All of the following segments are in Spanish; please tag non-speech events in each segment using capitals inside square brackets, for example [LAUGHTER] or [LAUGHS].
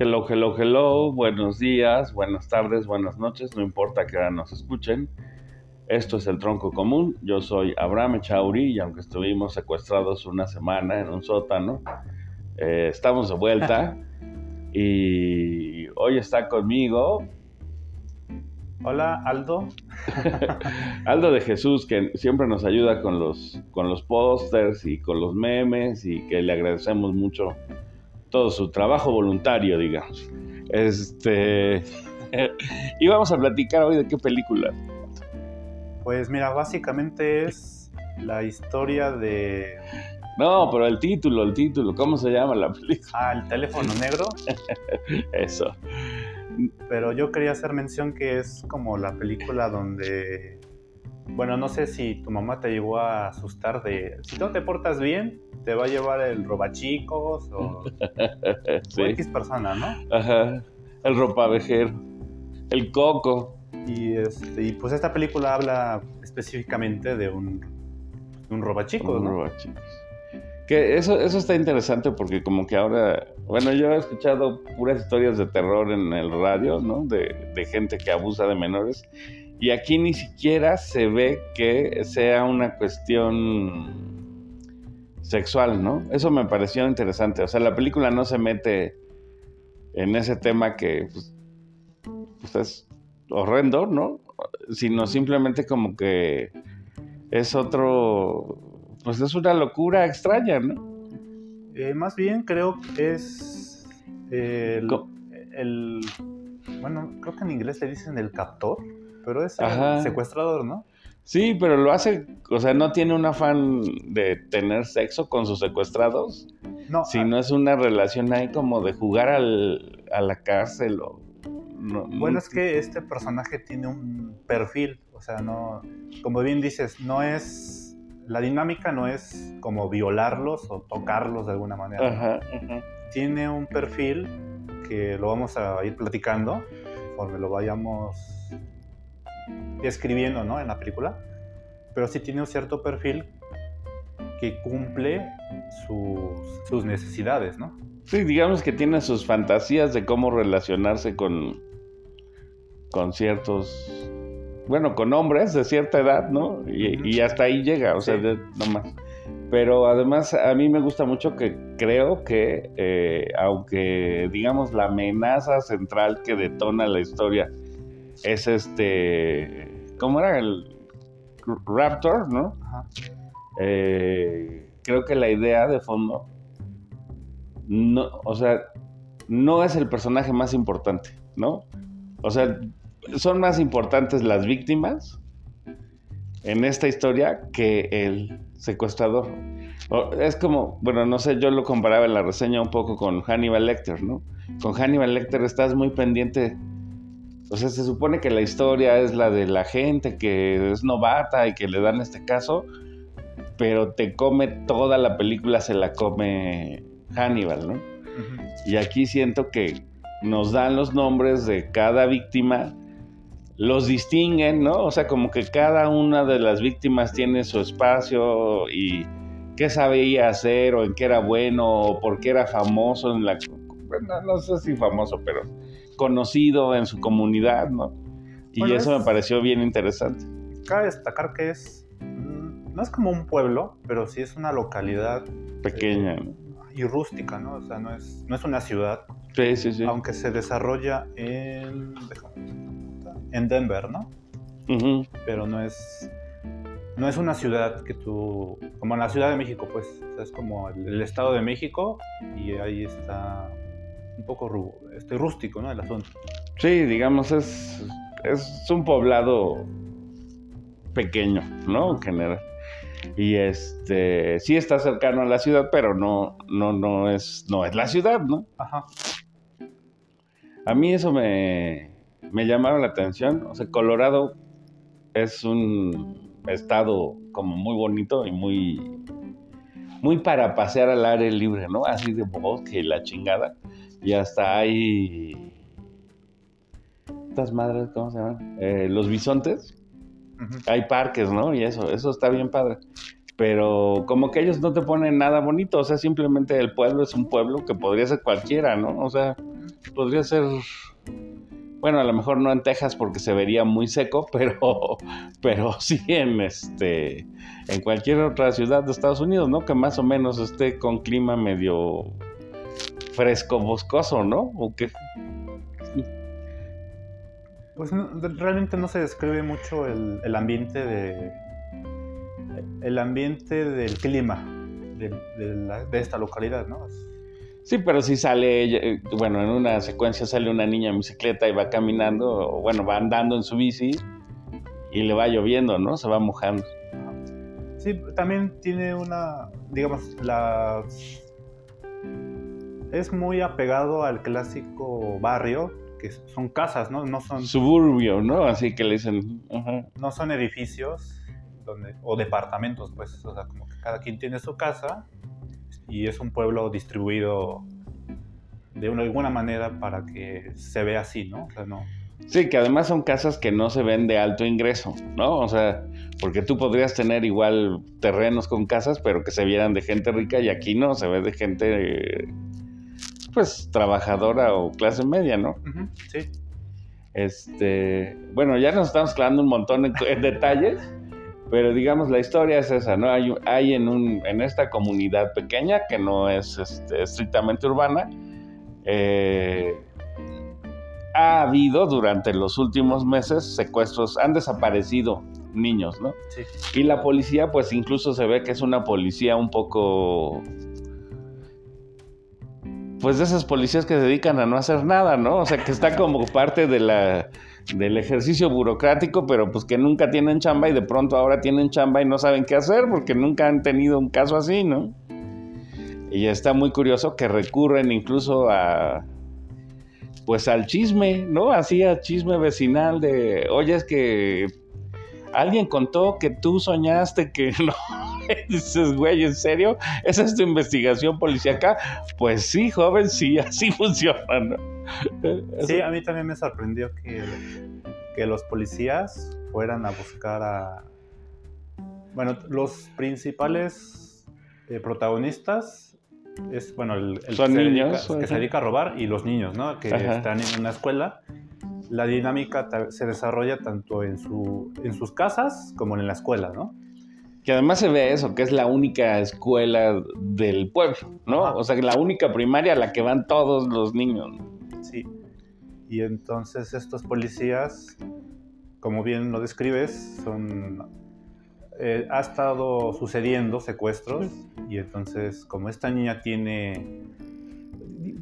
Hello, hello, hello, buenos días, buenas tardes, buenas noches, no importa que ahora nos escuchen. Esto es el Tronco Común, yo soy Abraham Echauri y aunque estuvimos secuestrados una semana en un sótano, eh, estamos de vuelta. [LAUGHS] Y hoy está conmigo. Hola, Aldo. [LAUGHS] Aldo de Jesús, que siempre nos ayuda con los, con los pósters y con los memes y que le agradecemos mucho todo su trabajo voluntario, digamos. Este. [LAUGHS] y vamos a platicar hoy de qué película. Pues mira, básicamente es la historia de. No, pero el título, el título, ¿cómo se llama la película? Ah, el teléfono negro. [LAUGHS] Eso. Pero yo quería hacer mención que es como la película donde. Bueno, no sé si tu mamá te llevó a asustar de. Si no te portas bien, te va a llevar el robachicos o, [LAUGHS] Sí. o X persona, ¿no? Ajá. El ropavejero. El coco. Y, este, y pues esta película habla específicamente de un, de un robachicos, Un ¿no? robachicos. Que eso, eso está interesante porque como que ahora, bueno, yo he escuchado puras historias de terror en el radio, ¿no? De, de gente que abusa de menores. Y aquí ni siquiera se ve que sea una cuestión sexual, ¿no? Eso me pareció interesante. O sea, la película no se mete en ese tema que pues, pues, es horrendo, ¿no? Sino simplemente como que es otro, pues es una locura extraña, ¿no? Eh, más bien creo que es el, el- Bueno, creo que en inglés le dicen el captor, pero es el secuestrador, ¿no? Sí, pero lo hace, o sea, no tiene un afán de tener sexo con sus secuestrados, No, sino es una relación ahí como de jugar al, a la cárcel o... no- no- Bueno, es que este personaje tiene un perfil, o sea, no, como bien dices, no es, la dinámica no es como violarlos o tocarlos de alguna manera. Ajá, ajá. Tiene un perfil que lo vamos a ir platicando conforme lo vayamos escribiendo, ¿no? En la película, pero sí tiene un cierto perfil que cumple sus, sus necesidades, ¿no? Sí, digamos que tiene sus fantasías de cómo relacionarse con, con ciertos, bueno, con hombres de cierta edad, ¿no? Y, hasta ahí llega, o sea, de-. Pero además a mí me gusta mucho que creo que, eh, aunque digamos la amenaza central que detona la historia es este, ¿cómo era? El Raptor, ¿no? Ajá. Eh, creo que la idea de fondo no, o sea, no es el personaje más importante, ¿no? O sea, son más importantes las víctimas en esta historia que el secuestrador. O- Es como, bueno, no sé, yo lo comparaba en la reseña un poco con Hannibal Lecter, ¿no? Con Hannibal Lecter estás muy pendiente. O sea, se supone que la historia es la de la gente que es novata y que le dan este caso, pero te come toda la película, se la come Hannibal, ¿no? Y aquí siento que nos dan los nombres de cada víctima, los distinguen, ¿no? O sea, como que cada una de las víctimas tiene su espacio y qué sabía hacer o en qué era bueno o por qué era famoso en la... Bueno, no sé si famoso, pero conocido en su comunidad, ¿no? Y Bueno, eso es- me pareció bien interesante. Cabe destacar que es, mm, no es como un pueblo, pero sí es una localidad Pequeña, ¿no? y rústica, ¿no? O sea, no es, no es una ciudad, Sí, sí, sí. aunque se desarrolla en, en Denver, ¿no? Pero no es, no es una ciudad que tú, como en la Ciudad de México, pues, o sea, es como el, el Estado de México y ahí está un poco este, rústico, ¿no? El asunto. Sí, digamos, es, es un poblado pequeño, ¿no? En general. Y este, sí está cercano a la ciudad, pero no, no, no es, no es la ciudad, ¿no? Ajá. A mí eso me, me llamaba la atención. O sea, Colorado es un estado como muy bonito y muy, muy para pasear al aire libre, ¿no? Así de bosque y la chingada. Y hasta hay estas madres, ¿cómo se llaman? Eh, los bisontes. Hay parques, ¿no? Y eso, eso está bien padre. Pero como que ellos no te ponen nada bonito, o sea, simplemente el pueblo es un pueblo que podría ser cualquiera, ¿no? O sea, Podría ser bueno, a lo mejor no en Texas porque se vería muy seco, [LAUGHS] pero, pero sí en este en cualquier otra ciudad de Estados Unidos, ¿no? Que más o menos esté con clima medio fresco, boscoso, ¿no? ¿O qué? Pues realmente no se describe mucho el, ambiente de el ambiente del clima de, de esta localidad, ¿no? Sí, pero si sale, eh, bueno, en una secuencia sale una niña en bicicleta y va caminando, o bueno, va andando en su bici y le va lloviendo, ¿no? Se va mojando. Sí, también tiene una, digamos, la... Es muy apegado al clásico barrio, que son casas, ¿no? No son... Suburbio, ¿no? Así que le dicen... No son edificios donde, o departamentos, pues, o sea, como que cada quien tiene su casa y es un pueblo distribuido de una, alguna manera para que se vea así, ¿no? O sea, no. Sí, que además son casas que no se ven de alto ingreso, ¿no? O sea, porque tú podrías tener igual terrenos con casas, pero que se vieran de gente rica y aquí no, se ve de gente, pues, trabajadora o clase media, ¿no? sí. Este, bueno, ya nos estamos clavando un montón en detalles. Pero digamos, la historia es esa, ¿no? Hay, hay en, un, en esta comunidad pequeña que no es este, estrictamente urbana, eh, ha habido durante los últimos meses secuestros, han desaparecido niños, ¿no? Sí. Y la policía, pues incluso se ve que es una policía un poco... Pues de esas policías que se dedican a no hacer nada, ¿no? O sea, que está como parte de la del ejercicio burocrático, pero pues que nunca tienen chamba y de pronto ahora tienen chamba y no saben qué hacer porque nunca han tenido un caso así, ¿no? Y está muy curioso que recurren incluso a pues al chisme, ¿no? Así a chisme vecinal de, oye, es que alguien contó que tú soñaste que [LAUGHS] no. [LAUGHS] Dices, güey, ¿en serio? ¿Esa es tu investigación policíaca? Pues sí, joven, sí, [LAUGHS] así funciona, ¿no? Sí, a mí también me sorprendió que, que los policías fueran a buscar a... Bueno, los principales eh, protagonistas es, bueno, el, Son que, niños, se dedica, que se dedica a robar y los niños, ¿no? Que están en una escuela. La dinámica se desarrolla tanto en, su, en sus casas como en la escuela, ¿no? Que además se ve eso, que es la única escuela del pueblo, ¿no? O sea, la única primaria a la que van todos los niños. Sí. Y entonces estos policías, como bien lo describes, son eh, ha estado sucediendo secuestros y entonces como esta niña tiene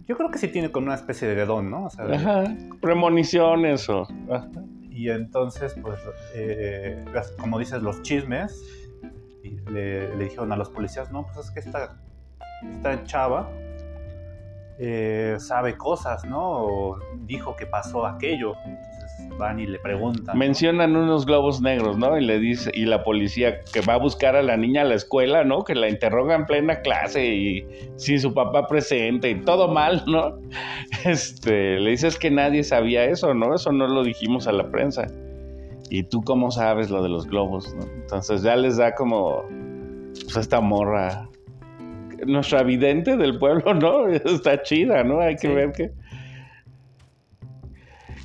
yo creo que sí tiene con una especie de don, ¿no? O sea, Ajá, premoniciones o... Y entonces, pues, eh, como dices, los chismes, le, le, dijeron a los policías, no, pues es que esta, esta chava eh, sabe cosas, ¿no? O dijo que pasó aquello. Entonces van y le preguntan. Mencionan unos globos negros, ¿no? Y le dice, y la policía que va a buscar a la niña a la escuela, ¿no? Que la interroga en plena clase y sin su papá presente y todo mal, ¿no? [LAUGHS] Este, le dices que nadie sabía eso, ¿no? Eso no lo dijimos a la prensa. ¿Y tú cómo sabes lo de los globos? ¿no? Entonces ya les da como pues, esta morra nuestra vidente del pueblo, ¿no? [LAUGHS] Está chida, ¿no? Hay que ver que...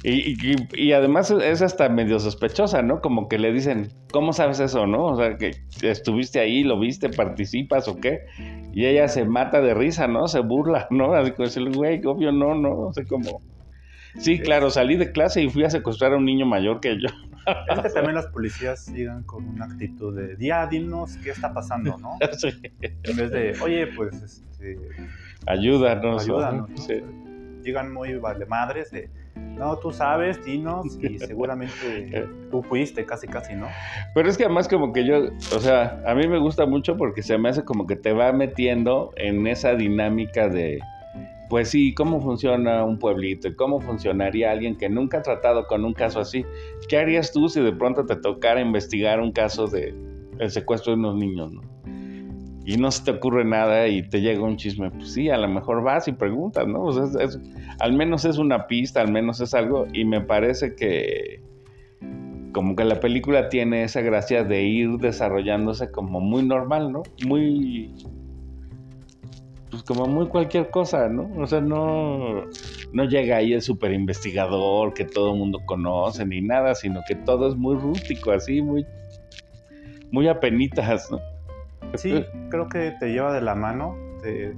Y, además es hasta medio sospechosa, ¿no? Como que le dicen, ¿cómo sabes eso, no? O sea, que estuviste ahí, lo viste, participas o qué. Y ella se mata de risa, ¿no? Se burla, ¿no? Así como decirle, güey, obvio no, no, no sé cómo. Sí, claro, salí de clase y fui a secuestrar a un niño mayor que yo. Es que también los policías [LAUGHS] llegan con una actitud de, ya, dinos qué está pasando, ¿no? [LAUGHS] En vez de, oye, pues, este... Ayúdanos. Ayúdanos. Llegan muy vale madres de, no, tú sabes, dinos, y [LAUGHS] seguramente tú fuiste casi, casi, ¿no? Pero es que además como que yo, o sea, a mí me gusta mucho porque se me hace como que te va metiendo en esa dinámica de pues sí, ¿cómo funciona un pueblito? ¿Y cómo funcionaría alguien que nunca ha tratado con un caso así? ¿Qué harías tú si de pronto te tocara investigar un caso de el secuestro de unos niños, ¿no? Y no se te ocurre nada y te llega un chisme, pues sí, a lo mejor vas y preguntas, ¿no? al menos es una pista, al menos es algo, y me parece que como que la película tiene esa gracia de ir desarrollándose como muy normal, ¿no? Muy pues como muy cualquier cosa, ¿no? O sea, no, no llega ahí el super investigador que todo el mundo conoce ni nada, sino que todo es muy rústico, así, muy, muy apenitas, ¿no? Sí, creo que te lleva de la mano, te,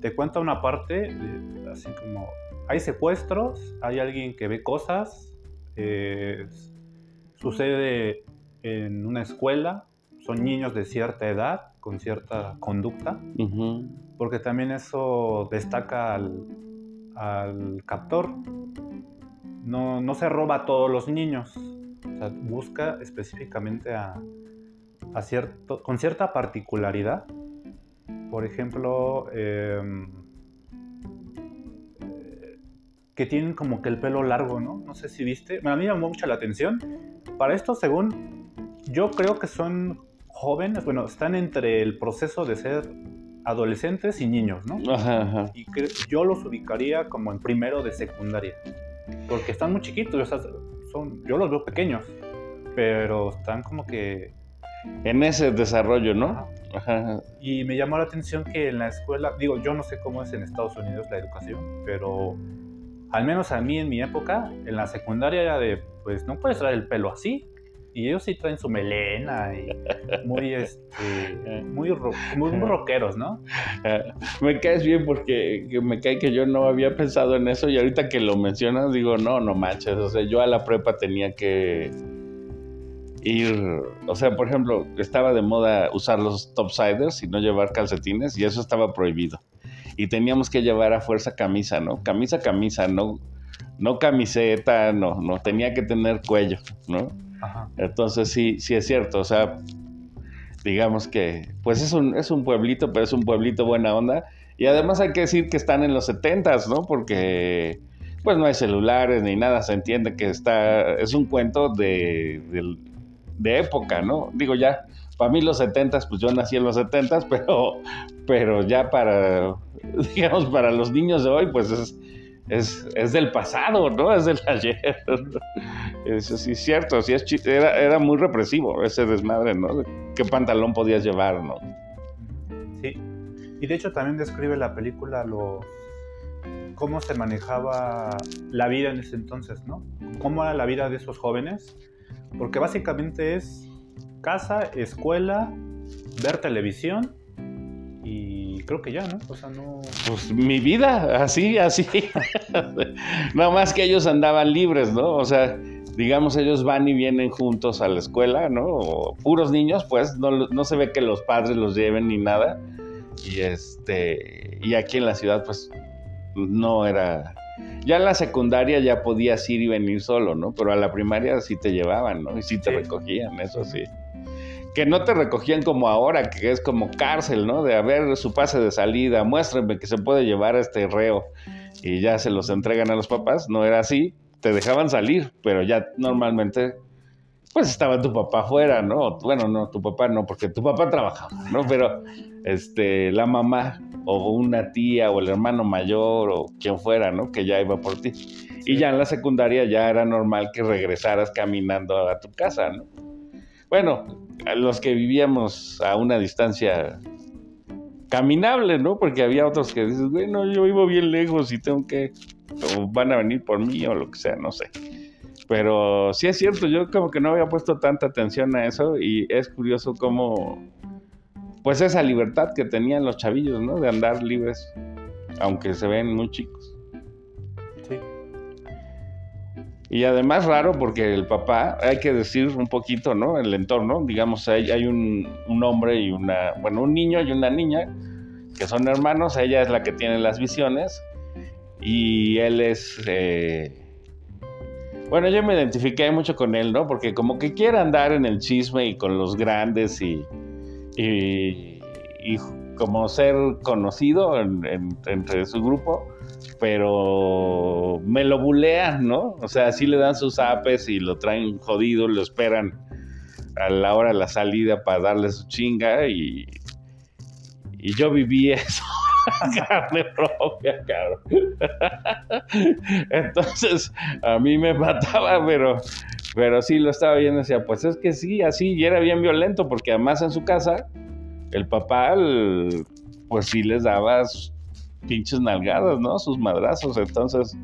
te cuenta una parte, así como hay secuestros, hay alguien que ve cosas, eh, sucede en una escuela, son niños de cierta edad, con cierta conducta, porque también eso destaca al, captor. No, no, se roba a todos los niños, busca específicamente a, cierto, con cierta particularidad. Por ejemplo, em, que tienen como que el pelo largo, ¿no? No sé si viste. a mí me llamó mucho la atención. Para esto, según yo creo que son jóvenes, bueno, están entre el proceso de ser adolescentes y niños, ¿no? Ajá, Y yo los ubicaría como en primero de secundaria. Porque están muy chiquitos, son, yo los veo pequeños, pero están como que... En ese desarrollo, ¿no? Ajá. Y me llamó la atención que en la escuela, digo, yo no sé cómo es en Estados Unidos la educación, pero al menos a mí en mi época, en la secundaria era de, pues no puedes traer el pelo así, y ellos sí traen su melena y muy, este, [LAUGHS] muy, muy, rockeros, ¿no? [LAUGHS] Me caes bien porque me cae que yo no había pensado en eso y ahorita que lo mencionas digo, no, no manches, o sea, yo a la prepa tenía que ir, o sea, por ejemplo, estaba de moda usar los topsiders y no llevar calcetines y eso estaba prohibido. Y teníamos que llevar a fuerza camisa, ¿no? Camisa, camisa, no, no camiseta, no, no, tenía que tener cuello, ¿no? Entonces sí, sí es cierto, o sea, digamos que, pues es un, es un pueblito, pero es un pueblito buena onda. Y además hay que decir que están en los setentas, ¿no? Porque pues no hay celulares ni nada, se entiende que está, es un cuento de, de, época, ¿no? Digo ya, para mí los setentas, pues yo nací en los setentas, [LAUGHS] pero, pero ya para, [LAUGHS] digamos, para los niños de hoy, pues es, es, es del pasado, ¿no? Es del ayer. [LAUGHS] Sí es cierto, sí era, era muy represivo ese desmadre, ¿no? ¿Qué pantalón podías llevar, no? Sí. Y de hecho también describe la película lo cómo se manejaba la vida en ese entonces, ¿no? Cómo era la vida de esos jóvenes, porque básicamente es casa, escuela, ver televisión y creo que ya, ¿no? O sea, no... Pues mi vida, así, así. [LAUGHS] Nada más que ellos andaban libres, ¿no? O sea, digamos, ellos van y vienen juntos a la escuela, ¿no? O puros niños, pues, no, se ve que los padres los lleven ni nada. Y este, y aquí en la ciudad, pues, no era. Ya en la secundaria ya podías ir y venir solo, ¿no? Pero a la primaria sí te llevaban, ¿no? Y sí te recogían, eso sí. Que no te recogían como ahora, que es como cárcel, ¿no? De a ver su pase de salida, muéstrenme que se puede llevar a este reo y ya se los entregan a los papás. No era así, te dejaban salir, pero ya normalmente pues estaba tu papá afuera, ¿no? Bueno, no, tu papá no, porque tu papá trabajaba, ¿no? Pero este, la mamá o una tía o el hermano mayor o quien fuera, ¿no? Que ya iba por ti. Y ya en la secundaria ya era normal que regresaras caminando a tu casa, ¿no? Bueno, los que vivíamos a una distancia caminable, ¿no? Porque había otros que dices, bueno, yo vivo bien lejos y tengo que o van a venir por mí o lo que sea, no sé. Pero sí es cierto, yo como que no había puesto tanta atención a eso y es curioso cómo, pues esa libertad que tenían los chavillos, ¿no? De andar libres, aunque se ven muy chicos. Y además raro porque el papá, hay que decir un poquito, ¿no? El entorno, digamos, hay, hay un, un hombre y una, bueno, un niño y una niña que son hermanos, ella es la que tiene las visiones y él es... Eh, bueno, yo me identifiqué mucho con él, ¿no? Porque como que quiere andar en el chisme y con los grandes y, y, como ser conocido entre su grupo, pero me lo bulean, ¿no? O sea, sí le dan sus apes y lo traen jodido, lo esperan a la hora de la salida para darle su chinga y, yo viví [LAUGHS] eso. carne propia, cabrón. [LAUGHS] Entonces, a mí me mataba, pero, pero sí lo estaba viendo decía, pues es que sí, así, y era bien violento, porque además en su casa, el papá, pues sí les dabas pinches nalgadas, ¿no? Sus madrazos. Entonces,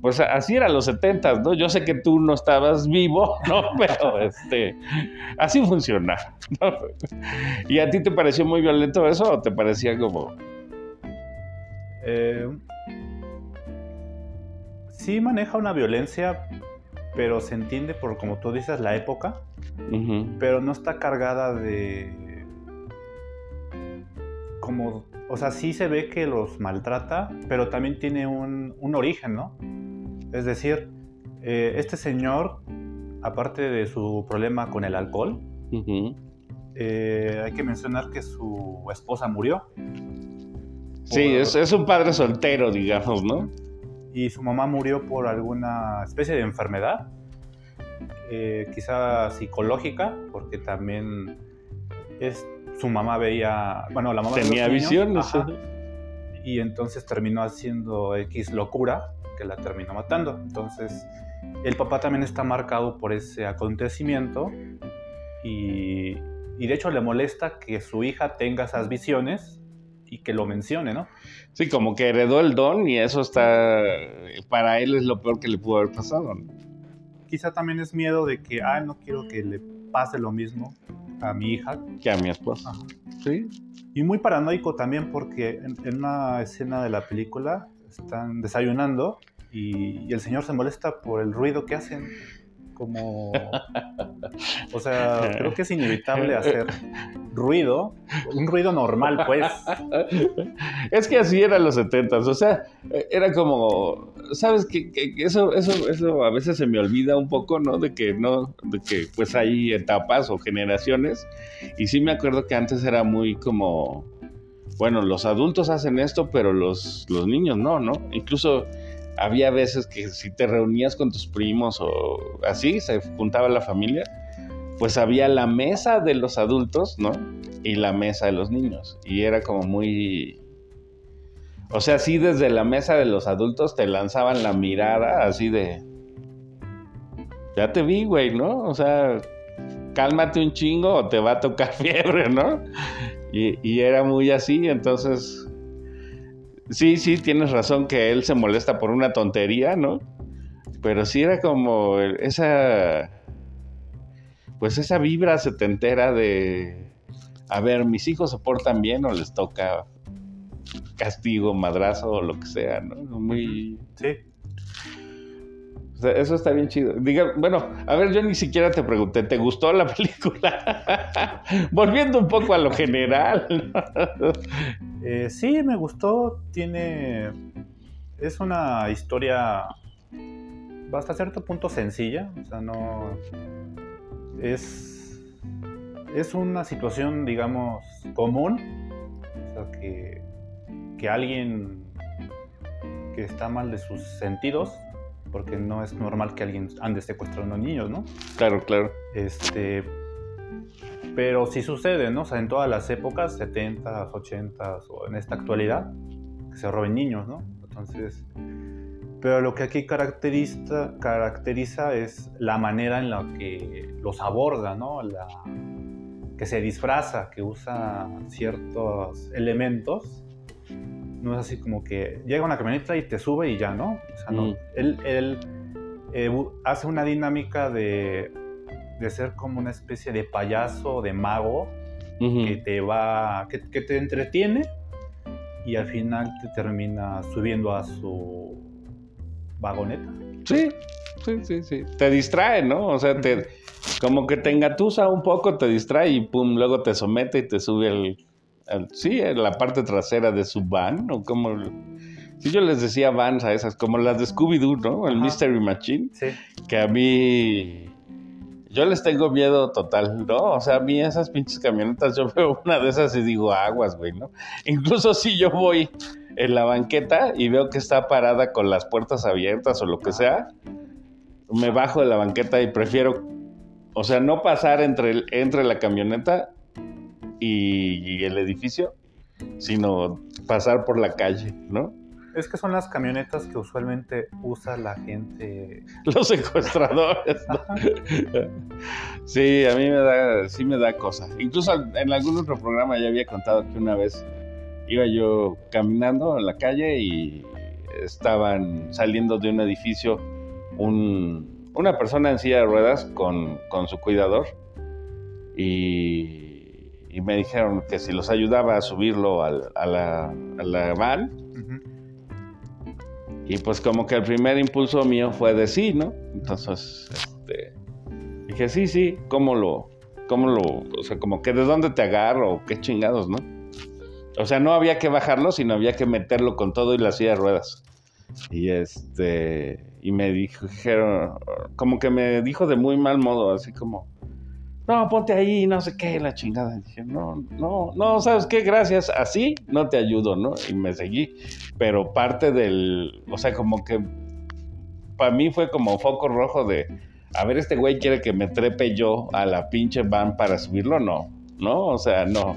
pues así eran los setentas, ¿no? Yo sé que tú no estabas vivo, [LAUGHS] ¿no? Pero este, así funciona. ¿no? ¿Y a ti te pareció muy violento eso o te parecía como... Eh, sí maneja una violencia, pero se entiende por, como tú dices, la época, pero no está cargada de... O sea, sí se ve que los maltrata, pero también tiene un, un origen, ¿no? Es decir, eh, este señor, aparte de su problema con el alcohol, eh, hay que mencionar que su esposa murió Sí, Por- es, es un padre soltero, digamos, ¿no? y su mamá murió por alguna especie de enfermedad, eh, quizá psicológica, porque también es, su mamá veía, bueno, la mamá de los Tenía niños, visiones. ajá, ¿eh? y entonces terminó haciendo X locura que la terminó matando. Entonces, el papá también está marcado por ese acontecimiento y, y de hecho le molesta que su hija tenga esas visiones y que lo mencione, ¿no? Sí, como que heredó el don y eso está, para él es lo peor que le pudo haber pasado. ¿no? Quizá también es miedo de que, ah, no quiero que le pase lo mismo a mi hija. Que a mi esposa. Ajá. Sí. Y muy paranoico también porque en, en una escena de la película están desayunando y, y el señor se molesta por el ruido que hacen. Como... O sea, [LAUGHS] creo que es inevitable hacer ruido, un ruido normal, pues. [LAUGHS] Es que así eran los setentas, o sea, era como, sabes que, que- que eso, eso, eso a veces se me olvida un poco, ¿no? De que no, de que pues hay etapas o generaciones, y sí me acuerdo que antes era muy como, bueno, los adultos hacen esto, pero los, los niños no, ¿no? Incluso había veces que si te reunías con tus primos o así, se juntaba la familia, pues había la mesa de los adultos, ¿no? Y la mesa de los niños. Y era como muy... O sea, sí desde la mesa de los adultos te lanzaban la mirada así de... Ya te vi, güey, ¿no? O sea, cálmate un chingo o te va a tocar [LAUGHS] fiebre, ¿no? Y, y era muy así, entonces... Sí, sí, tienes razón que él se molesta por una tontería, ¿no? Pero sí era como esa... Pues esa vibra setentera de... A ver, mis hijos se portan bien o les toca castigo, madrazo o lo que sea, ¿no? Muy... Sí. Eso está bien chido. Diga, bueno, a ver, yo ni siquiera te pregunté, ¿te gustó la [LAUGHS] película? Volviendo un poco a lo general. Eh, sí, me gustó. Tiene. Es una historia hasta cierto punto sencilla. O sea, no. Es. Es una situación, digamos, común. O sea, que. Que alguien que está mal de sus sentidos. Porque no es normal que alguien ande secuestrando niños, ¿no? Claro, claro. Este, pero sí sucede, ¿no? O sea, en todas las épocas, 70s, 80s o en esta actualidad, que se roben niños, ¿no? Entonces, pero lo que aquí caracteriza, caracteriza es la manera en la que los aborda, ¿no? La, que se disfraza, que usa ciertos elementos. No es así como que llega una camioneta y te sube y ya, ¿no? O sea, no. Mm. Él, él eh, hace una dinámica de, de ser como una especie de payaso, de mago, que te va, que, que te entretiene y al final te termina subiendo a su vagoneta. Sí, sí, sí, sí. Te distrae, ¿no? O sea, te, como que te engatusa un poco, te distrae y pum, luego te somete y te sube al- sí, en la parte trasera de su van, o como... Sí, yo les decía vans a esas, como las de Scooby-Doo, ¿no? El Ajá. Mystery Machine, Sí. que a mí... Yo les tengo miedo total, ¿no? O sea, a mí esas pinches camionetas, yo [LAUGHS] veo una de esas y digo, aguas, güey, ¿no? Incluso si yo voy en la banqueta y veo que está parada con las puertas abiertas o lo que sea, me bajo de la banqueta y prefiero, o sea, no pasar entre, el- entre la camioneta y, y el edificio, sino pasar por la calle, ¿no? Es que son las camionetas que usualmente usa la gente. [LAUGHS] Los secuestradores, ¿no? [LAUGHS] Sí, a mí me da, sí me da cosa. Incluso en algún otro programa ya había contado que una vez iba yo caminando en la calle y estaban saliendo de un edificio una persona en silla de ruedas con, su cuidador y, me dijeron que si los ayudaba a subirlo a, la, van. Y pues como que el primer impulso mío fue de sí, ¿no? Entonces, este, dije, sí, sí, ¿cómo lo, cómo lo, o sea, como que de dónde te agarro, qué chingados, ¿no? O sea, no había que bajarlo, sino había que meterlo con todo y la silla de ruedas. Y este, y me dijeron, como que me dijo de muy mal modo, así como, no, ponte ahí, no sé qué, la chingada. Dije, no, no, no, ¿sabes qué? Gracias, así no te ayudo, ¿no? Y me seguí. Pero parte del, o sea, como que para mí fue como foco rojo de, a ver, este güey quiere que me trepe yo a la pinche van para subirlo, no, ¿no? O sea, no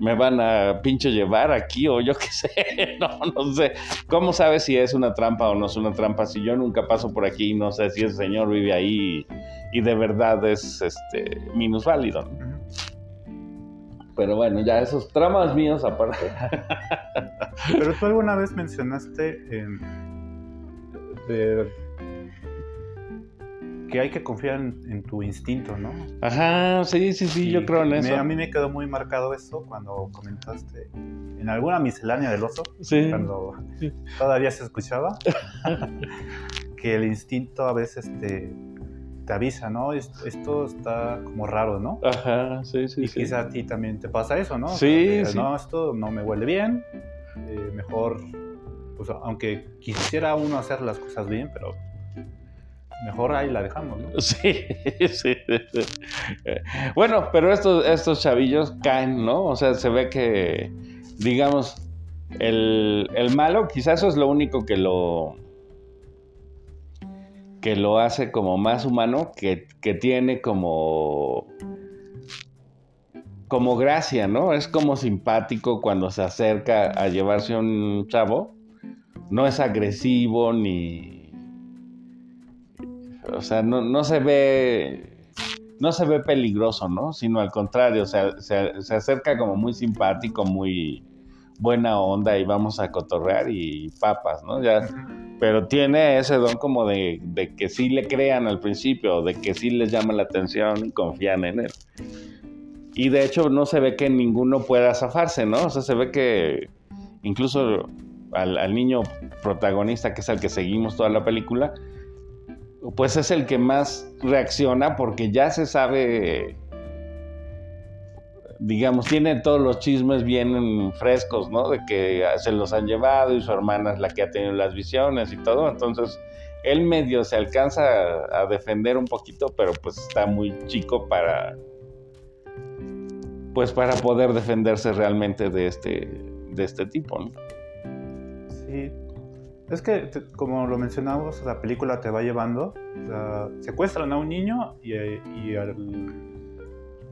me van a pinche llevar aquí o yo [LAUGHS] qué sé, no, no sé. ¿Cómo sabes si es una trampa o no es una trampa? Si yo nunca paso por aquí y no sé si ese señor vive ahí y, de verdad es este minusválido. Pero bueno, ya esos tramas míos aparte. Pero tú alguna vez mencionaste de que hay que confiar en, tu instinto, ¿no? Ajá, sí, sí, sí, yo creo en eso. a mí me quedó muy marcado eso cuando comentaste en alguna miscelánea del oso, sí. cuando todavía se escuchaba, [LAUGHS] que el instinto a veces te, te avisa, ¿no? Esto, está como raro, ¿no? Ajá, sí, sí. Y quizá a ti también te pasa eso, ¿no? Sí, sí. No, esto no me huele bien, eh, mejor, pues aunque quisiera uno hacer las cosas bien, pero mejor ahí la dejamos, ¿no? [LAUGHS] Sí, sí, Bueno, pero estos, estos chavillos caen, ¿no? O sea, se ve que, digamos, el, malo, quizás eso es lo único que lo que lo hace como más humano, que, que tiene como como gracia, ¿no? Es como simpático cuando se acerca a llevarse un chavo. No es agresivo ni, o sea, no, se ve no se ve peligroso, ¿no? Sino al contrario, o sea, se, acerca como muy simpático, muy buena onda y vamos a cotorrear y papas, ¿no? Ya, pero tiene ese don como de, que sí le crean al principio, de que sí les llama la atención y confían en él. Y de hecho no se ve que ninguno pueda zafarse, ¿no? O sea, se ve que incluso al, al niño protagonista, que es el que seguimos toda la película, pues es el que más reacciona porque ya se sabe, digamos, tiene todos los chismes bien frescos, ¿no? De que se los han llevado y su hermana es la que ha tenido las visiones y todo. Entonces, él medio se alcanza a, defender un poquito, pero pues está muy chico para, pues para poder defenderse realmente de este, de este tipo, ¿no? Sí, es que, como lo mencionamos, la película te va llevando. secuestran a un niño y, y,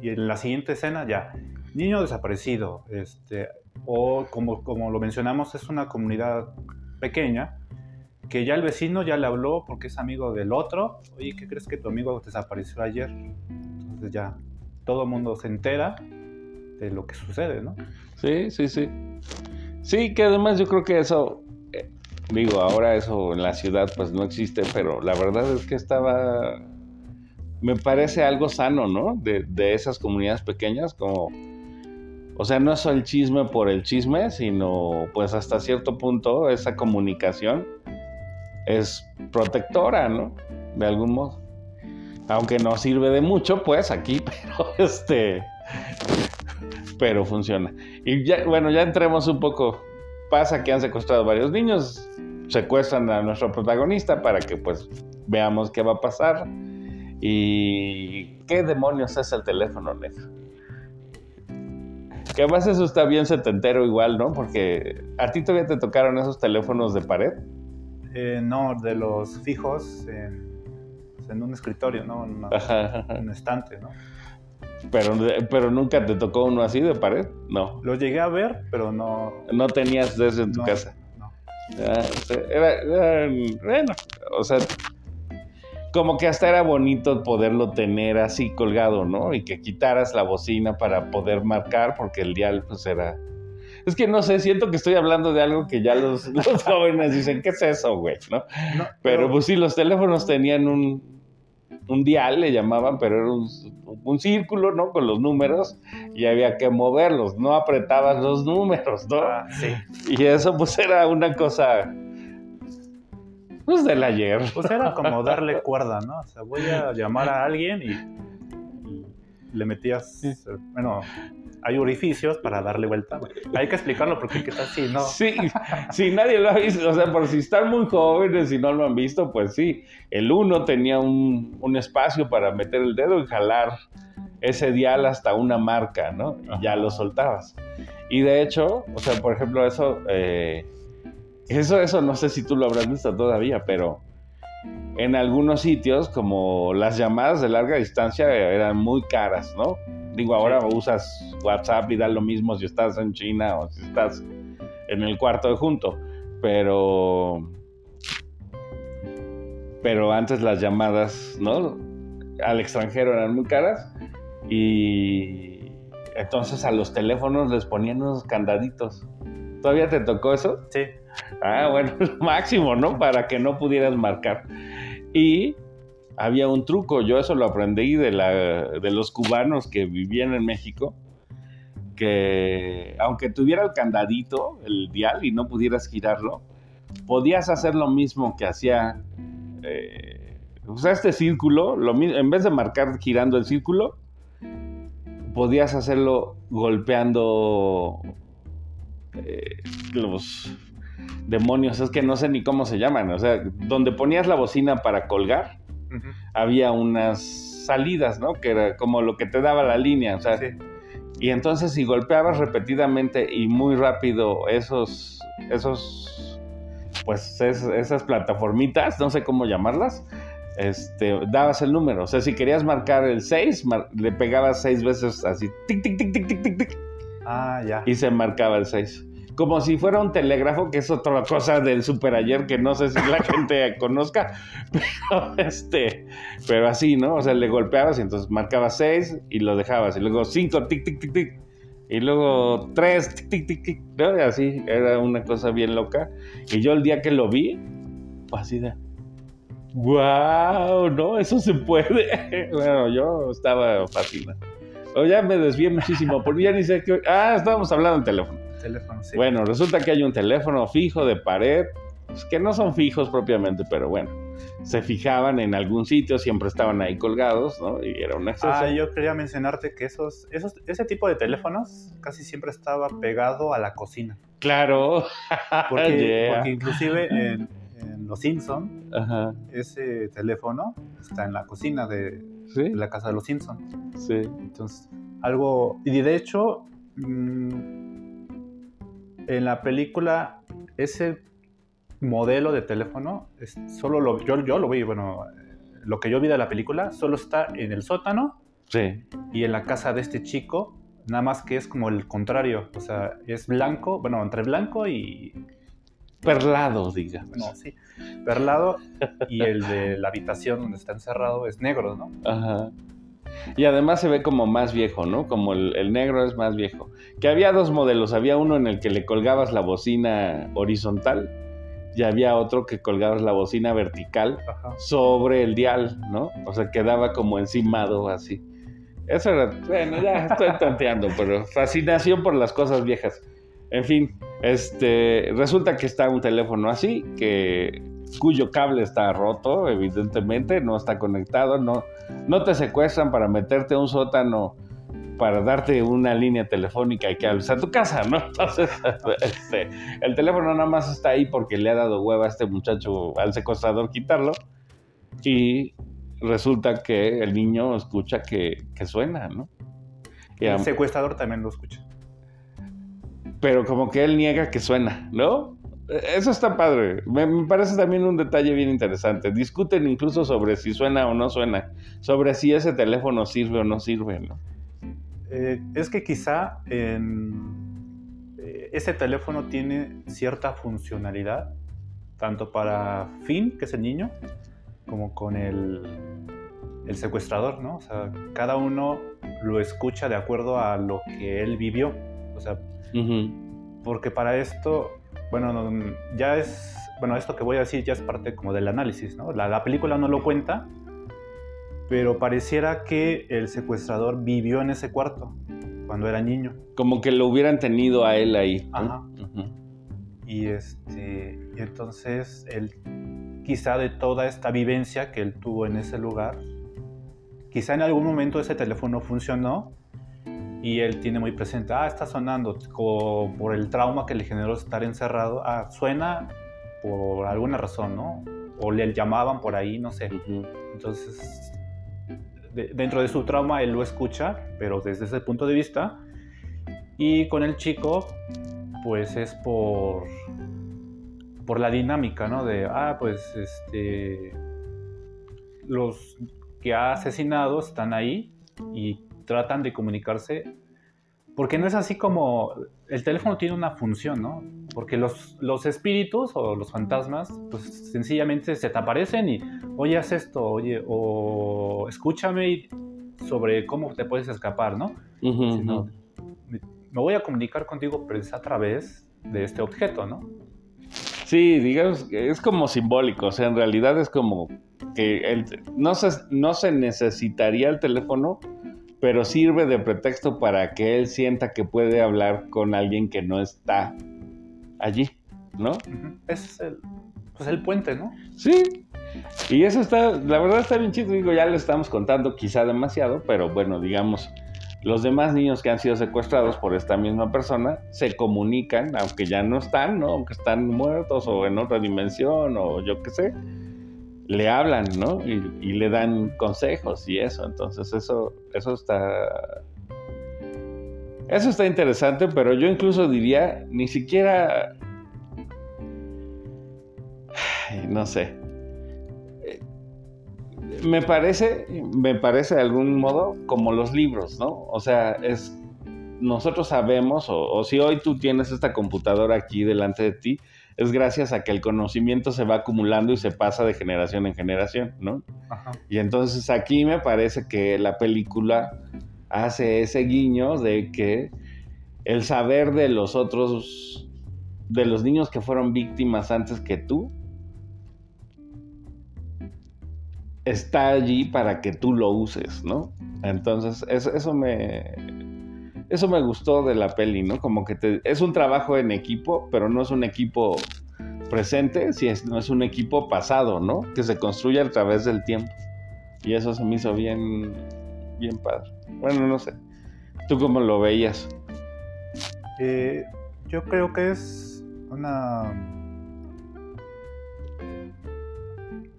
en la siguiente escena ya, niño desaparecido. Este, o como, como lo mencionamos, es una comunidad pequeña que ya el vecino ya le habló porque es amigo del otro. Oye, ¿qué crees que tu amigo desapareció ayer? Entonces ya todo el mundo se entera de lo que sucede, ¿no? Sí, sí, sí. Sí, que además yo creo que eso Digo, ahora eso en la ciudad pues no existe, pero la verdad es que estaba, me parece algo sano, ¿no? De, esas comunidades pequeñas, como, o sea, no es el chisme por el chisme, sino pues hasta cierto punto esa comunicación es protectora, ¿no? De algún modo. Aunque no sirve de mucho, pues aquí, [LAUGHS] pero este, pero funciona. Y ya, bueno, ya entremos un poco pasa que han secuestrado varios niños, secuestran a nuestro protagonista para que pues veamos qué va a pasar. Y qué demonios es el teléfono, negro. Que además eso está bien setentero igual, ¿no? Porque a ti todavía te tocaron esos teléfonos de pared. Eh, no, de los fijos en, un escritorio, ¿no? En, un estante, ¿no? Pero, pero nunca te tocó uno así de pared, no. Lo llegué a ver, pero no. No tenías de en tu casa. No. Ah, era, bueno, o sea, como que hasta era bonito poderlo tener así colgado, ¿no? Y que quitaras la bocina para poder marcar, porque el dial pues era... Es que no sé, siento que estoy hablando de algo que ya los, [LAUGHS] los jóvenes dicen, ¿qué es eso, güey? ¿No? No, Pero pues sí, los teléfonos tenían un, un dial, le llamaban, pero era un, un círculo, ¿no? Con los números y había que moverlos, no apretabas los números, ¿no? Ah, sí. Y eso pues era una cosa, pues del ayer. Pues era como darle cuerda, ¿no? O sea, voy a llamar a alguien y, y le metías, bueno, hay orificios para darle vuelta. Hay que explicarlo porque qué tal si no. Sí, si nadie lo ha visto, o sea, por si están muy jóvenes y no lo han visto, pues sí, el uno tenía un, un espacio para meter el dedo y jalar ese dial hasta una marca, ¿no? Y ya lo soltabas. Y de hecho, o sea, por ejemplo, eso, eh, eso, eso no sé si tú lo habrás visto todavía, pero en algunos sitios, como las llamadas de larga distancia eran muy caras, ¿no? Digo, ahora usas WhatsApp y da lo mismo si estás en China o si estás en el cuarto de junto, pero pero antes las llamadas, ¿no? Al extranjero eran muy caras y entonces a los teléfonos les ponían unos candaditos. ¿Todavía te tocó eso? Sí. Ah, bueno, [LAUGHS] lo máximo, ¿no? Para que no pudieras marcar. Y había un truco, yo eso lo aprendí de, la, de los cubanos que vivían en México, que aunque tuviera el candadito, el dial, y no pudieras girarlo, podías hacer lo mismo que hacía, eh, o sea, este círculo, lo, en vez de marcar girando el círculo, podías hacerlo golpeando eh, los demonios, es que no sé ni cómo se llaman, o sea, donde ponías la bocina para colgar, Había unas salidas, ¿no? Que era como lo que te daba la línea, o sea, Sí. y entonces si golpeabas repetidamente y muy rápido esos, esos, pues es- esas plataformitas, no sé cómo llamarlas, este, dabas el número. O sea, si querías marcar el 6, le pegabas seis veces así, tic, tic, tic, tic, tic, tic, tic, Ah, ya. y se marcaba el 6. Como si fuera un telégrafo, que es otra cosa del super ayer que no sé si la [LAUGHS] gente conozca, pero este, pero así, ¿no? O sea, le golpeabas y entonces marcabas 6 y lo dejabas, y luego 5, tic, tic, tic, tic, y luego 3, tic, tic, tic, tic, ¿no? Así, era una cosa bien loca. Y yo el día que lo vi, pues así de, wow, ¿no? Eso se puede. [LAUGHS] Bueno, yo estaba fascinado. O ya me desvié muchísimo, porque ya ni sé qué. Ah, estábamos hablando en teléfono. Teléfono, sí. Bueno, resulta que hay un teléfono fijo de pared, pues, que no son fijos propiamente, pero bueno, se fijaban en algún sitio, siempre estaban ahí colgados, ¿no? Y era un acceso. Ah, yo quería mencionarte que esos, esos, ese tipo de teléfonos casi siempre estaba pegado a la cocina. Claro. [LAUGHS] Porque, [LAUGHS] Yeah. porque inclusive en, en Los Simpson Ajá. ese teléfono está en la cocina de, Sí, de la casa de Los Simpson. sí. Entonces, algo... Y de hecho, mm, en la película, ese modelo de teléfono, es, solo lo, yo, yo lo vi, bueno, lo que yo vi de la película, solo está en el sótano Sí. y en la casa de este chico, nada más que es como el contrario, o sea, es blanco, bueno, entre blanco y, Perlado, digamos. bueno, sí, perlado, y el de la habitación donde está encerrado es negro, ¿no? Ajá. Y además se ve como más viejo, ¿no? Como el, el negro es más viejo. Que había dos modelos. Había uno en el que le colgabas la bocina horizontal y había otro que colgabas la bocina vertical Ajá. sobre el dial, ¿no? O sea, quedaba como encimado así. Eso era, bueno, ya estoy [LAUGHS] tanteando, pero fascinación por las cosas viejas. En fin, este, resulta que está un teléfono así, que, cuyo cable está roto, evidentemente, no está conectado, no, no te secuestran para meterte a un sótano para darte una línea telefónica y que hables a tu casa, ¿no? [LAUGHS] Entonces, este, el teléfono nada más está ahí porque le ha dado hueva a este muchacho, al secuestrador, quitarlo. Y resulta que el niño escucha que, que suena, ¿no? Y El secuestrador también lo escucha. pero como que él niega que suena, ¿no? Eso está padre. Me, me parece también un detalle bien interesante. Discuten incluso sobre si suena o no suena, sobre si ese teléfono sirve o no sirve, ¿no? Eh, es que quizá eh, ese teléfono tiene cierta funcionalidad, tanto para Finn, que es el niño, como con el, el secuestrador, ¿no? O sea, cada uno lo escucha de acuerdo a lo que él vivió. O sea. Porque para esto, bueno, no- ya es, bueno, esto que voy a decir ya es parte como del análisis, ¿no? La, la película no lo cuenta, pero pareciera que el secuestrador vivió en ese cuarto cuando era niño. Como que lo hubieran tenido a él ahí. Ajá. Y, este, y entonces él, quizá de toda esta vivencia que él tuvo en ese lugar, quizá en algún momento ese teléfono funcionó y él tiene muy presente, ah, está sonando, por el trauma que le generó estar encerrado, ah, suena por alguna razón, ¿no? O le llamaban por ahí, no sé. Ujú. Entonces, de- dentro de su trauma, él lo escucha, pero desde ese punto de vista. Y con el chico, pues es por, por la dinámica, ¿no? De, ah, pues, este, los que ha asesinado están ahí y tratan de comunicarse. Porque no es así como el teléfono tiene una función, ¿no? Porque los, los espíritus o los fantasmas, pues sencillamente se te aparecen y, oye, haz esto, oye, o escúchame y- sobre cómo te puedes escapar, ¿no? Ujú. me, me voy a comunicar contigo, pero es a través de este objeto, ¿no? Sí, digamos, que es como simbólico, o sea, en realidad es como que el- no, se, no se necesitaría el teléfono, pero sirve de pretexto para que él sienta que puede hablar con alguien que no está allí, ¿no? Ese es el, pues el puente, ¿no? Sí. Y eso está, la verdad está bien chido, digo, ya lo estamos contando quizá demasiado, pero bueno, digamos, los demás niños que han sido secuestrados por esta misma persona se comunican, aunque ya no están, ¿no? Aunque están muertos o en otra dimensión o yo qué sé, le hablan, ¿no? Y, le dan consejos y eso, entonces eso, eso está... Eso está interesante, pero yo incluso diría, ni siquiera... No sé. Eh, Me parece, me parece de algún modo como los libros, ¿no? O sea, es nosotros sabemos, o, o si hoy tú tienes esta computadora aquí delante de ti, es gracias a que el conocimiento se va acumulando y se pasa de generación en generación, ¿no? Ajá. Y entonces aquí me parece que la película hace ese guiño de que el saber de los otros, de los niños que fueron víctimas antes que tú, está allí para que tú lo uses, ¿no? Entonces eso, eso me... Eso me gustó de la peli, ¿no? Como que te- es un trabajo en equipo, pero no es un equipo presente, si es, no es un equipo pasado, ¿no? Que se construye a través del tiempo. Y eso se me hizo bien, bien padre. Bueno, no sé. ¿Tú cómo lo veías? Eh, yo creo que es una...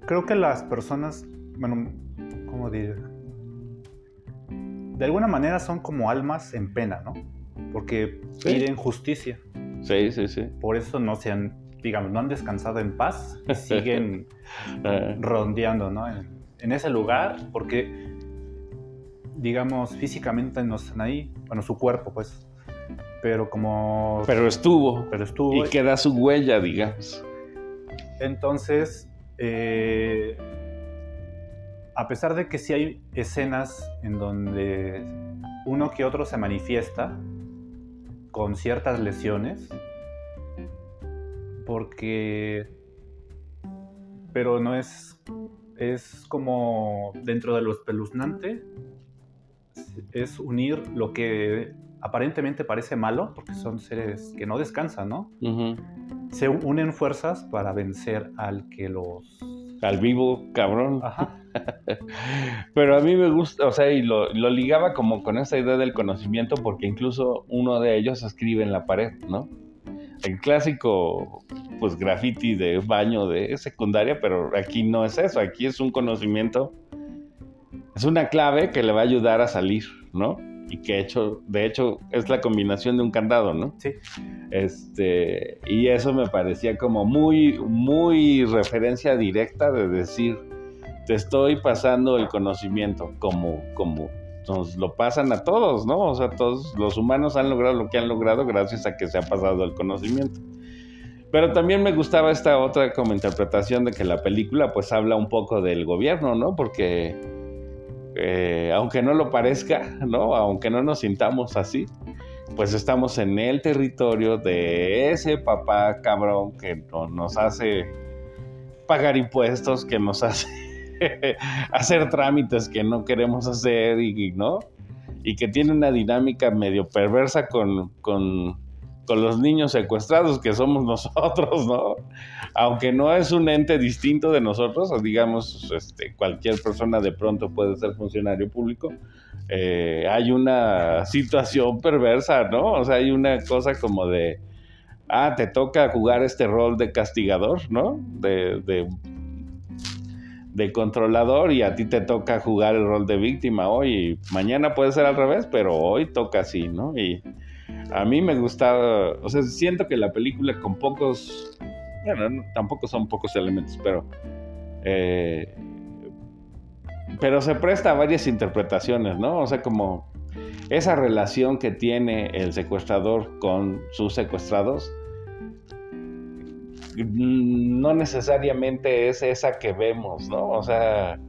Creo que las personas, bueno, ¿cómo diré? De alguna manera son como almas en pena, ¿no? Porque Sí. piden justicia. Sí, sí, sí. Por eso no se han, digamos, no han descansado en paz y [LAUGHS] siguen Ah, rondeando, ¿no? En, en ese lugar, porque, digamos, físicamente no están ahí. Bueno, su cuerpo, pues. Pero como... pero estuvo. pero estuvo... Y queda su huella, digamos. Entonces, eh, a pesar de que sí hay escenas en donde uno que otro se manifiesta con ciertas lesiones, porque... Pero no es... Es como dentro de lo espeluznante, es unir lo que aparentemente parece malo, porque son seres que no descansan, ¿no? Se unen fuerzas para vencer al que los... Al vivo, cabrón. Ajá. [LAUGHS] Pero a mí me gusta, o sea, y lo, lo ligaba como con esa idea del conocimiento, porque incluso uno de ellos escribe en la pared, ¿no? El clásico, pues, graffiti de baño de secundaria, pero aquí no es eso, aquí es un conocimiento, es una clave que le va a ayudar a salir, ¿no? Y que hecho, de hecho, es la combinación de un candado, ¿no? Sí. Este, y eso me parecía como muy, muy referencia directa de decir, te estoy pasando el conocimiento como, como nos lo pasan a todos, ¿no? O sea, todos los humanos han logrado lo que han logrado gracias a que se ha pasado el conocimiento. Pero también me gustaba esta otra como interpretación de que la película pues habla un poco del gobierno, ¿no? Porque eh, aunque no lo parezca, ¿no? Aunque no nos sintamos así, pues estamos en el territorio de ese papá cabrón que nos hace pagar impuestos, que nos [LAUGHS] hace hacer trámites que no queremos hacer y, ¿no? Y que tiene una dinámica medio perversa con, con, con los niños secuestrados que somos [LAUGHS] nosotros, ¿no? Aunque no es un ente distinto de nosotros, digamos, este, cualquier persona de pronto puede ser funcionario público, eh, hay una situación perversa, ¿no? O sea, hay una cosa como de, ah, te toca jugar este rol de castigador, ¿no? De, de, de controlador y a ti te toca jugar el rol de víctima hoy. Mañana puede ser al revés, pero hoy toca así, ¿no? Y a mí me gustaba, o sea, siento que la película con pocos, bueno, tampoco son pocos elementos, pero... Eh, pero se presta a varias interpretaciones, ¿no? O sea, como esa relación que tiene el secuestrador con sus secuestrados, no necesariamente es esa que vemos, ¿no? O sea,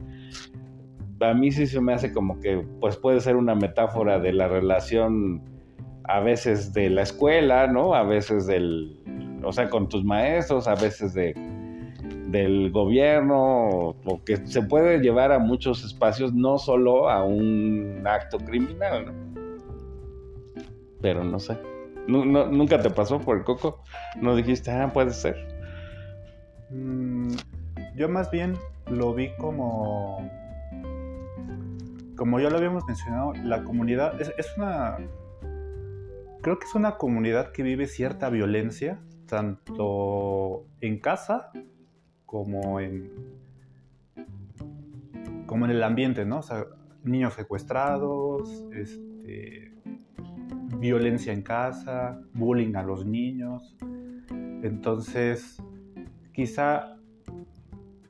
a mí sí se me hace como que, pues puede ser una metáfora de la relación a veces de la escuela, ¿no? A veces del, o sea, con tus maestros, a veces de del gobierno, o que se puede llevar a muchos espacios, no solo a un acto criminal, ¿no? Pero no sé. ¿Nunca te pasó por el coco? ¿No dijiste, ah, puede ser? Mm, yo más bien lo vi como... Como ya lo habíamos mencionado, la comunidad es una... Creo que es una comunidad que vive cierta violencia, tanto en casa como en, como en el ambiente, ¿no? O sea, niños secuestrados, este, violencia en casa, bullying a los niños. Entonces, quizá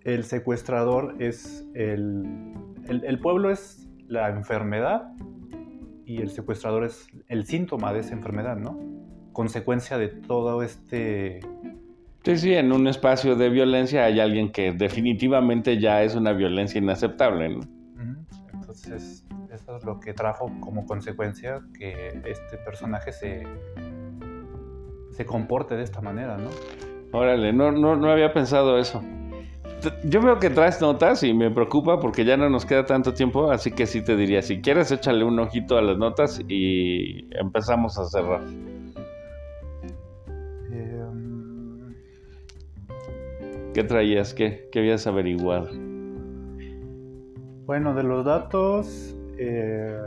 el secuestrador es el, el, el, pueblo es la enfermedad y el secuestrador es el síntoma de esa enfermedad, ¿no? Consecuencia de todo este Sí, sí, en un espacio de violencia hay alguien que definitivamente ya es una violencia inaceptable. ¿no? Entonces, eso es lo que trajo como consecuencia que este personaje se, se comporte de esta manera, ¿no? Órale, no, no, no había pensado eso. Yo veo que traes notas y me preocupa porque ya no nos queda tanto tiempo, así que sí te diría, si quieres échale un ojito a las notas y empezamos a cerrar. ¿Qué traías? ¿Qué, qué habías averiguado? Bueno, de los datos, eh,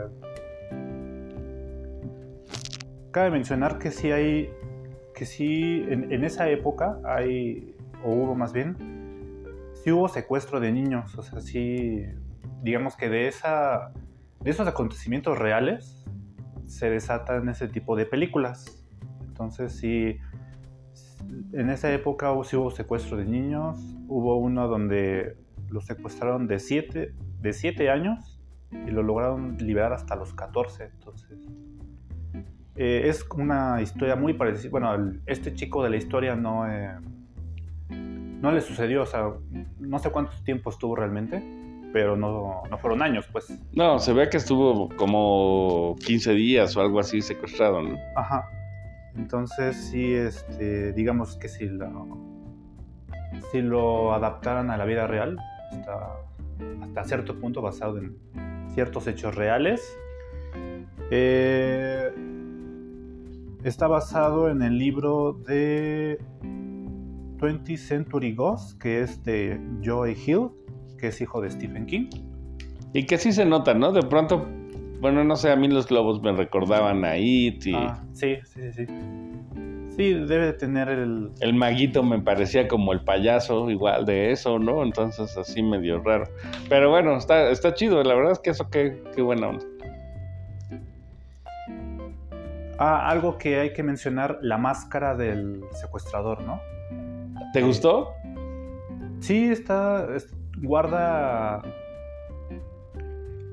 cabe mencionar que sí hay, que sí, en, esa época hay, o hubo más bien, sí hubo secuestro de niños, o sea, sí, digamos que de, esa, de esos acontecimientos reales se desatan ese tipo de películas. Entonces sí, en esa época sí hubo secuestro de niños. Hubo uno donde los secuestraron de 7 de siete años y lo lograron liberar hasta los 14. Entonces, eh, es una historia muy parecida. Bueno, este chico de la historia no, eh, no le sucedió, o sea, no sé cuánto tiempo estuvo realmente, pero no, no fueron años, pues. No, se ve que estuvo como 15 días o algo así secuestrado, ¿no? Ajá. Entonces sí, este, digamos que si lo, si lo adaptaran a la vida real, está hasta cierto punto basado en ciertos hechos reales. Eh, está basado en el libro de 20th Century Ghost, que es de Joy Hill, que es hijo de Stephen King. Y que sí se nota, ¿no? De pronto bueno, no sé, a mí los globos me recordaban a It y... Ah, sí, sí, sí. Sí, debe de tener el... El maguito me parecía como el payaso igual de eso, ¿no? Entonces así medio raro. Pero bueno, está, está chido, la verdad es que eso qué, qué buena onda. Ah, algo que hay que mencionar, la máscara del secuestrador, ¿no? ¿Te gustó? Sí, está, guarda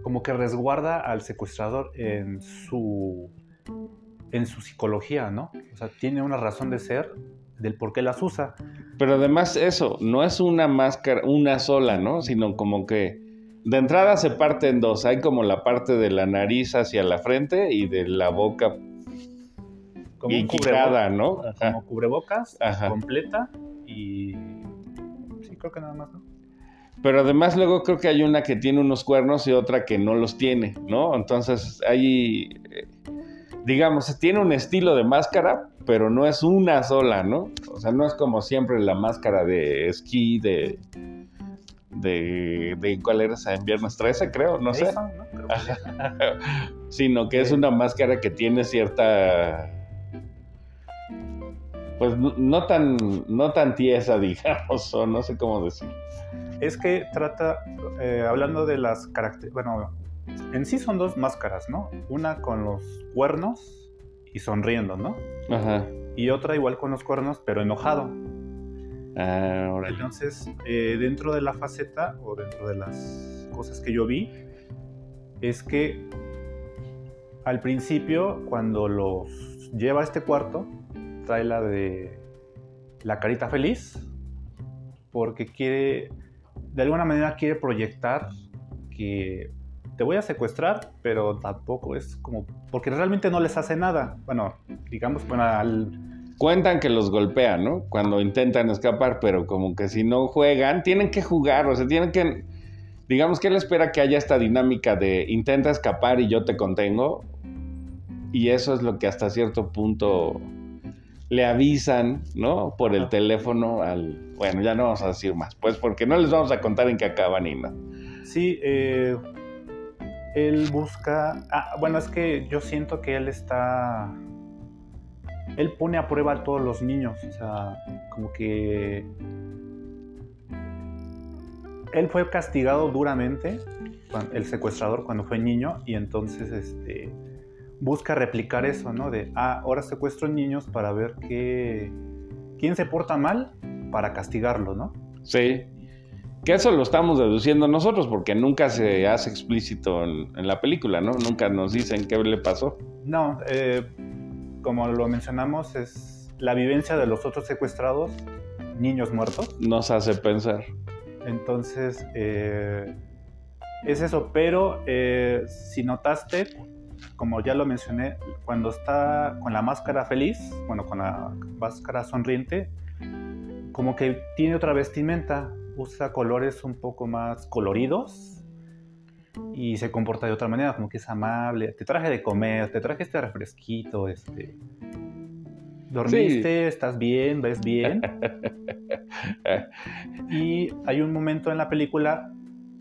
como que resguarda al secuestrador en su, en su psicología, ¿no? O sea, tiene una razón de ser del por qué las usa. Pero además eso, no es una máscara, una sola, ¿no? Sino como que de entrada se parte en dos. Hay como la parte de la nariz hacia la frente y de la boca como quijada, cubrebocas, ¿no? Ajá. como cubrebocas Ajá. completa y sí creo que nada más, ¿no? Pero además luego creo que hay una que tiene unos cuernos y otra que no los tiene, ¿no? Entonces ahí, eh, digamos, tiene un estilo de máscara, pero no es una sola, ¿no? O sea, no es como siempre la máscara de esquí de... De, de ¿cuál era esa? En Viernes 13, creo, no sé. ¿no? Creo que. [LAUGHS] Sino que es una máscara que tiene cierta pues no- no tan no tan tiesa [LAUGHS] digamos o no sé cómo decir Es que trata, eh, hablando de las características, bueno, en sí son dos máscaras, ¿no? Una con los cuernos y sonriendo, ¿no? ajá Y otra igual con los cuernos, pero enojado. ah, órale. Entonces, eh, dentro de la faceta o dentro de las cosas que yo vi, es que al principio, cuando los lleva a este cuarto, trae la de la carita feliz, porque quiere, de alguna manera quiere proyectar que te voy a secuestrar, pero tampoco es como, porque realmente no les hace nada. Bueno, digamos, bueno, al, cuentan que los golpean no cuando intentan escapar pero como que si no juegan tienen que jugar o sea tienen que digamos que él espera que haya esta dinámica de intenta escapar y yo te contengo y eso es lo que hasta cierto punto le avisan, ¿no? Por el teléfono al... Bueno, ya no vamos a decir más, pues porque no les vamos a contar en qué acaban y no. Sí, eh, él busca. Ah, bueno, es que yo siento que él está. Él pone a prueba a todos los niños. O sea, como que. Él fue castigado duramente, el secuestrador, cuando fue niño, y entonces este, busca replicar eso, ¿no? De, ah, ahora secuestro niños para ver qué, quién se porta mal para castigarlo, ¿no? Sí. Que eso lo estamos deduciendo nosotros porque nunca se hace explícito en, en la película, ¿no? Nunca nos dicen qué le pasó. No, eh, como lo mencionamos, es la vivencia de los otros secuestrados, niños muertos. Nos hace pensar. Entonces, eh, es eso. Pero eh, si notaste, como ya lo mencioné, cuando está con la máscara feliz, bueno, con la máscara sonriente, como que tiene otra vestimenta, usa colores un poco más coloridos y se comporta de otra manera, como que es amable. Te traje de comer, te traje este refresquito, este. ¿Dormiste? ¿Estás bien? ¿Ves bien? [LAUGHS] y hay un momento en la película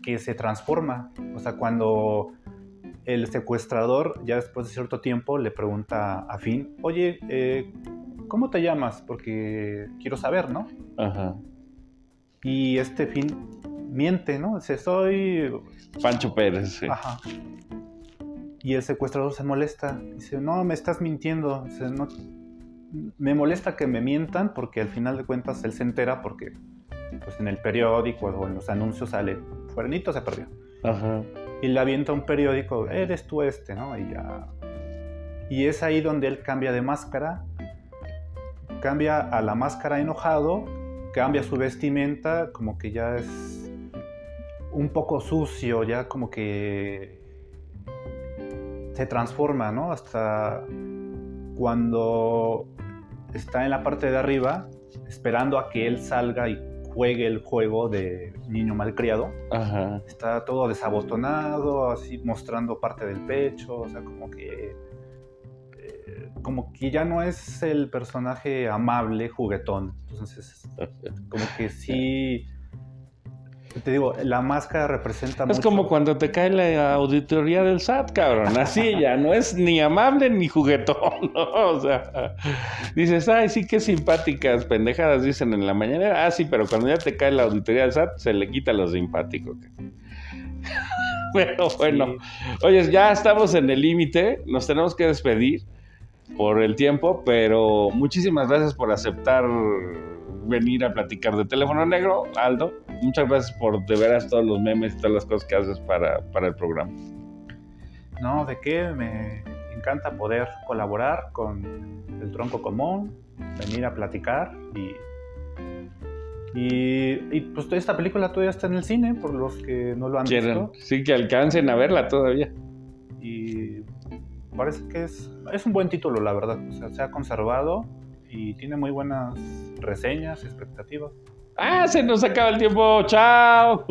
que se transforma. O sea, cuando el secuestrador, ya después de cierto tiempo, le pregunta a Finn, oye, eh, ¿cómo te llamas? Porque quiero saber, ¿no? Ajá. Y este Finn miente, ¿no? Dice, soy... Pancho Pérez, sí. Ajá. Y el secuestrador se molesta. Dice, no, me estás mintiendo. Dice, no, me molesta que me mientan porque al final de cuentas él se entera porque pues en el periódico o en los anuncios sale, Fuernito se perdió. Ajá. Y le avienta un periódico, eres tú este, ¿no? Y ya... Y es ahí donde él cambia de máscara, cambia a la máscara enojado, cambia su vestimenta, como que ya es un poco sucio, ya como que se transforma, ¿no? Hasta cuando está en la parte de arriba, esperando a que él salga y juegue el juego de niño malcriado. Ajá. Está todo desabotonado, así mostrando parte del pecho, o sea, como que eh, como que ya no es el personaje amable, juguetón. Entonces, como que sí te digo, la máscara representa Es mucho. como cuando te cae la auditoría del SAT, cabrón. Así ya, no es ni amable ni juguetón, [LAUGHS] ¿no? O sea, dices, ay, sí, qué simpáticas pendejadas dicen en la mañana. Ah, sí, pero cuando ya te cae la auditoría del SAT, se le quita lo simpático. [LAUGHS] Pero bueno, oye, ya estamos en el límite, nos tenemos que despedir por el tiempo, pero muchísimas gracias por aceptar venir a platicar de teléfono negro, Aldo. Muchas gracias por de veras todos los memes y todas las cosas que haces para, para el programa. No, de qué me encanta poder colaborar con el tronco común, venir a platicar y. Y, y, pues esta película todavía está en el cine, por los que no lo han Quieren, visto. sí que alcancen a verla todavía. Y parece que es, es un buen título, la verdad. O sea, se ha conservado y tiene muy buenas reseñas, expectativas. Ah, se nos acaba el tiempo. Chao.